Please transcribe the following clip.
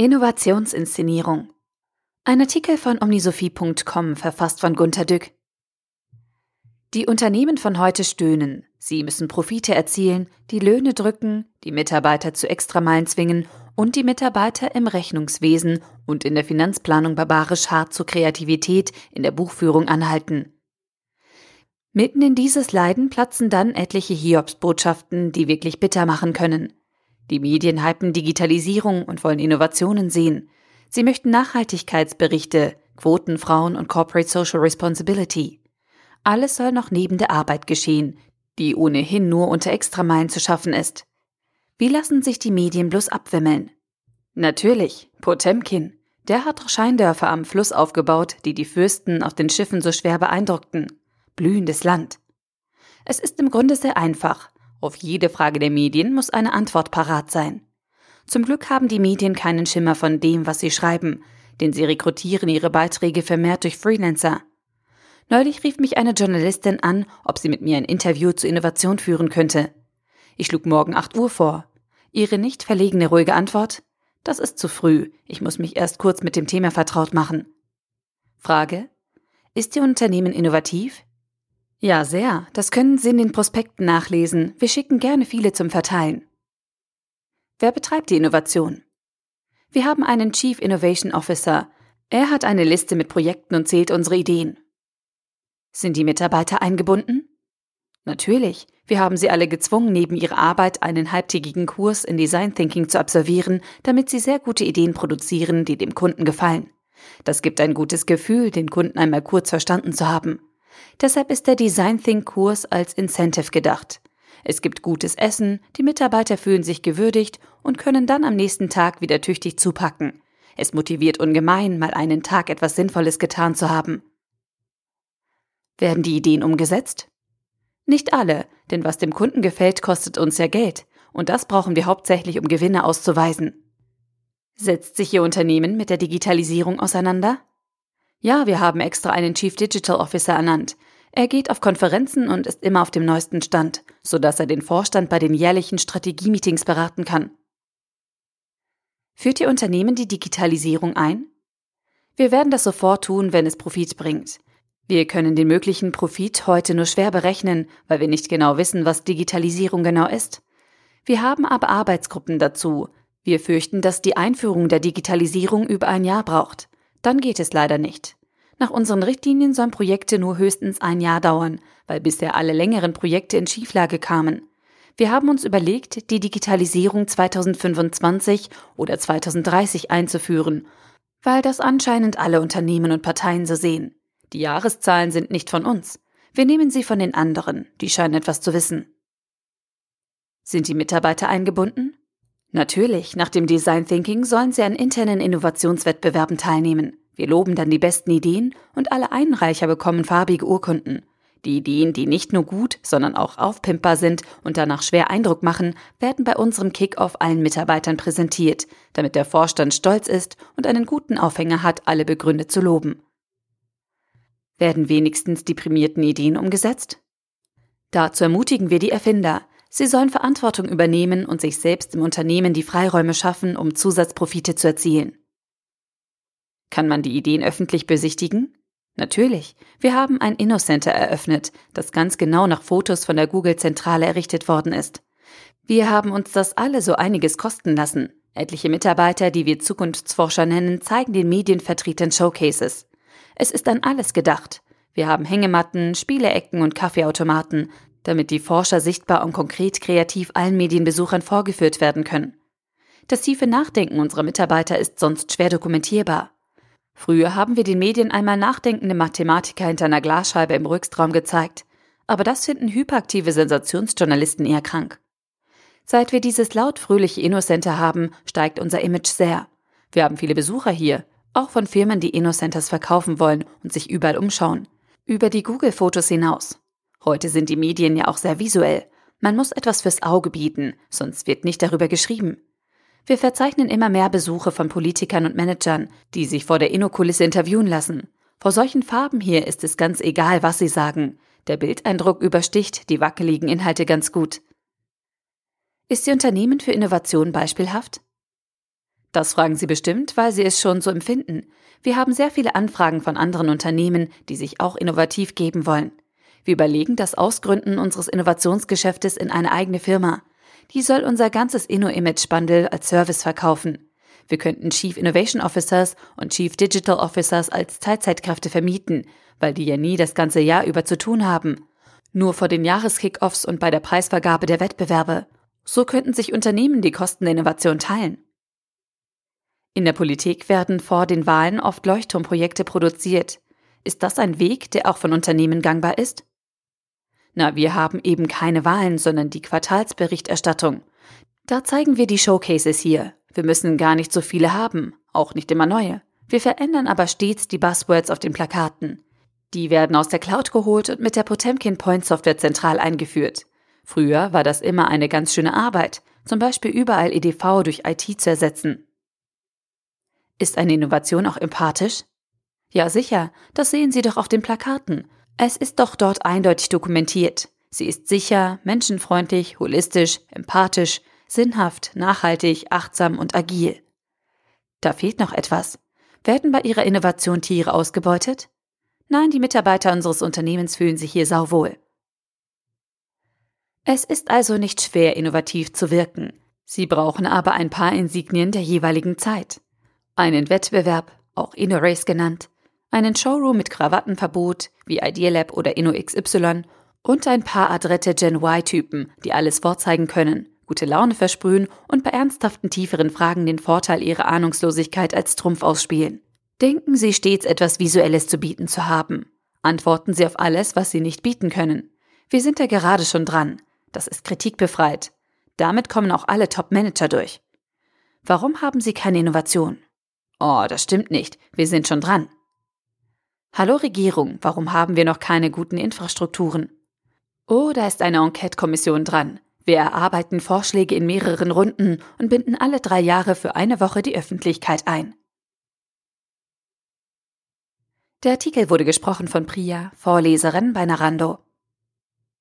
Innovationsinszenierung. Ein Artikel von omnisophie.com verfasst von Gunter Dück. Die Unternehmen von heute stöhnen. Sie müssen Profite erzielen, die Löhne drücken, die Mitarbeiter zu Extrameilen zwingen und die Mitarbeiter im Rechnungswesen und in der Finanzplanung barbarisch hart zur Kreativität in der Buchführung anhalten. Mitten in dieses Leiden platzen dann etliche Hiobsbotschaften, die wirklich bitter machen können. Die Medien hypen Digitalisierung und wollen Innovationen sehen. Sie möchten Nachhaltigkeitsberichte, Quoten Frauen und Corporate Social Responsibility. Alles soll noch neben der Arbeit geschehen, die ohnehin nur unter Extrameilen zu schaffen ist. Wie lassen sich die Medien bloß abwimmeln? Natürlich, Potemkin. Der hat Scheindörfer am Fluss aufgebaut, die die Fürsten auf den Schiffen so schwer beeindruckten. Blühendes Land. Es ist im Grunde sehr einfach. Auf jede Frage der Medien muss eine Antwort parat sein. Zum Glück haben die Medien keinen Schimmer von dem, was sie schreiben, denn sie rekrutieren ihre Beiträge vermehrt durch Freelancer. Neulich rief mich eine Journalistin an, ob sie mit mir ein Interview zur Innovation führen könnte. Ich schlug morgen 8 Uhr vor. Ihre nicht verlegene ruhige Antwort? Das ist zu früh. Ich muss mich erst kurz mit dem Thema vertraut machen. Frage. Ist Ihr Unternehmen innovativ? Ja, sehr. Das können Sie in den Prospekten nachlesen. Wir schicken gerne viele zum Verteilen. Wer betreibt die Innovation? Wir haben einen Chief Innovation Officer. Er hat eine Liste mit Projekten und zählt unsere Ideen. Sind die Mitarbeiter eingebunden? Natürlich. Wir haben sie alle gezwungen, neben ihrer Arbeit einen halbtägigen Kurs in Design Thinking zu absolvieren, damit sie sehr gute Ideen produzieren, die dem Kunden gefallen. Das gibt ein gutes Gefühl, den Kunden einmal kurz verstanden zu haben. Deshalb ist der Design Think Kurs als Incentive gedacht. Es gibt gutes Essen, die Mitarbeiter fühlen sich gewürdigt und können dann am nächsten Tag wieder tüchtig zupacken. Es motiviert ungemein, mal einen Tag etwas Sinnvolles getan zu haben. Werden die Ideen umgesetzt? Nicht alle, denn was dem Kunden gefällt, kostet uns ja Geld, und das brauchen wir hauptsächlich, um Gewinne auszuweisen. Setzt sich Ihr Unternehmen mit der Digitalisierung auseinander? Ja, wir haben extra einen Chief Digital Officer ernannt. Er geht auf Konferenzen und ist immer auf dem neuesten Stand, sodass er den Vorstand bei den jährlichen Strategiemeetings beraten kann. Führt Ihr Unternehmen die Digitalisierung ein? Wir werden das sofort tun, wenn es Profit bringt. Wir können den möglichen Profit heute nur schwer berechnen, weil wir nicht genau wissen, was Digitalisierung genau ist. Wir haben aber Arbeitsgruppen dazu. Wir fürchten, dass die Einführung der Digitalisierung über ein Jahr braucht dann geht es leider nicht. Nach unseren Richtlinien sollen Projekte nur höchstens ein Jahr dauern, weil bisher alle längeren Projekte in Schieflage kamen. Wir haben uns überlegt, die Digitalisierung 2025 oder 2030 einzuführen, weil das anscheinend alle Unternehmen und Parteien so sehen. Die Jahreszahlen sind nicht von uns. Wir nehmen sie von den anderen, die scheinen etwas zu wissen. Sind die Mitarbeiter eingebunden? Natürlich, nach dem Design Thinking sollen sie an internen Innovationswettbewerben teilnehmen. Wir loben dann die besten Ideen und alle Einreicher bekommen farbige Urkunden. Die Ideen, die nicht nur gut, sondern auch aufpimpbar sind und danach schwer Eindruck machen, werden bei unserem Kick-Off allen Mitarbeitern präsentiert, damit der Vorstand stolz ist und einen guten Aufhänger hat, alle begründet zu loben. Werden wenigstens die prämierten Ideen umgesetzt? Dazu ermutigen wir die Erfinder, Sie sollen Verantwortung übernehmen und sich selbst im Unternehmen die Freiräume schaffen, um Zusatzprofite zu erzielen. Kann man die Ideen öffentlich besichtigen? Natürlich. Wir haben ein InnoCenter eröffnet, das ganz genau nach Fotos von der Google-Zentrale errichtet worden ist. Wir haben uns das alle so einiges kosten lassen. Etliche Mitarbeiter, die wir Zukunftsforscher nennen, zeigen den Medienvertretern Showcases. Es ist an alles gedacht. Wir haben Hängematten, Spieleecken und Kaffeeautomaten, damit die Forscher sichtbar und konkret kreativ allen Medienbesuchern vorgeführt werden können. Das tiefe Nachdenken unserer Mitarbeiter ist sonst schwer dokumentierbar. Früher haben wir den Medien einmal nachdenkende Mathematiker hinter einer Glasscheibe im Rückstraum gezeigt, aber das finden hyperaktive Sensationsjournalisten eher krank. Seit wir dieses laut fröhliche Innocenter haben, steigt unser Image sehr. Wir haben viele Besucher hier, auch von Firmen, die Innocenters verkaufen wollen und sich überall umschauen. Über die Google-Fotos hinaus. Heute sind die Medien ja auch sehr visuell. Man muss etwas fürs Auge bieten, sonst wird nicht darüber geschrieben. Wir verzeichnen immer mehr Besuche von Politikern und Managern, die sich vor der Innokulisse interviewen lassen. Vor solchen Farben hier ist es ganz egal, was sie sagen. Der Bildeindruck übersticht die wackeligen Inhalte ganz gut. Ist Ihr Unternehmen für Innovation beispielhaft? Das fragen Sie bestimmt, weil Sie es schon so empfinden. Wir haben sehr viele Anfragen von anderen Unternehmen, die sich auch innovativ geben wollen. Wir überlegen das Ausgründen unseres Innovationsgeschäftes in eine eigene Firma. Die soll unser ganzes Inno-Image-Bundle als Service verkaufen. Wir könnten Chief Innovation Officers und Chief Digital Officers als Teilzeitkräfte vermieten, weil die ja nie das ganze Jahr über zu tun haben. Nur vor den Jahreskickoffs und bei der Preisvergabe der Wettbewerbe. So könnten sich Unternehmen die Kosten der Innovation teilen. In der Politik werden vor den Wahlen oft Leuchtturmprojekte produziert. Ist das ein Weg, der auch von Unternehmen gangbar ist? Na, wir haben eben keine Wahlen, sondern die Quartalsberichterstattung. Da zeigen wir die Showcases hier. Wir müssen gar nicht so viele haben, auch nicht immer neue. Wir verändern aber stets die Buzzwords auf den Plakaten. Die werden aus der Cloud geholt und mit der Potemkin Point Software zentral eingeführt. Früher war das immer eine ganz schöne Arbeit, zum Beispiel überall EDV durch IT zu ersetzen. Ist eine Innovation auch empathisch? Ja, sicher, das sehen Sie doch auf den Plakaten. Es ist doch dort eindeutig dokumentiert. Sie ist sicher, menschenfreundlich, holistisch, empathisch, sinnhaft, nachhaltig, achtsam und agil. Da fehlt noch etwas. Werden bei Ihrer Innovation Tiere ausgebeutet? Nein, die Mitarbeiter unseres Unternehmens fühlen sich hier sauwohl. Es ist also nicht schwer, innovativ zu wirken. Sie brauchen aber ein paar Insignien der jeweiligen Zeit einen Wettbewerb, auch InnoRace genannt, einen Showroom mit Krawattenverbot wie Idealab oder InnoXY und ein paar adrette Gen Y-Typen, die alles vorzeigen können, gute Laune versprühen und bei ernsthaften tieferen Fragen den Vorteil ihrer Ahnungslosigkeit als Trumpf ausspielen. Denken Sie stets etwas Visuelles zu bieten zu haben. Antworten Sie auf alles, was Sie nicht bieten können. Wir sind da gerade schon dran. Das ist kritikbefreit. Damit kommen auch alle Top-Manager durch. Warum haben Sie keine Innovation? Oh, das stimmt nicht. Wir sind schon dran. Hallo Regierung, warum haben wir noch keine guten Infrastrukturen? Oh, da ist eine Enquete-Kommission dran. Wir erarbeiten Vorschläge in mehreren Runden und binden alle drei Jahre für eine Woche die Öffentlichkeit ein. Der Artikel wurde gesprochen von Priya, Vorleserin bei Narando.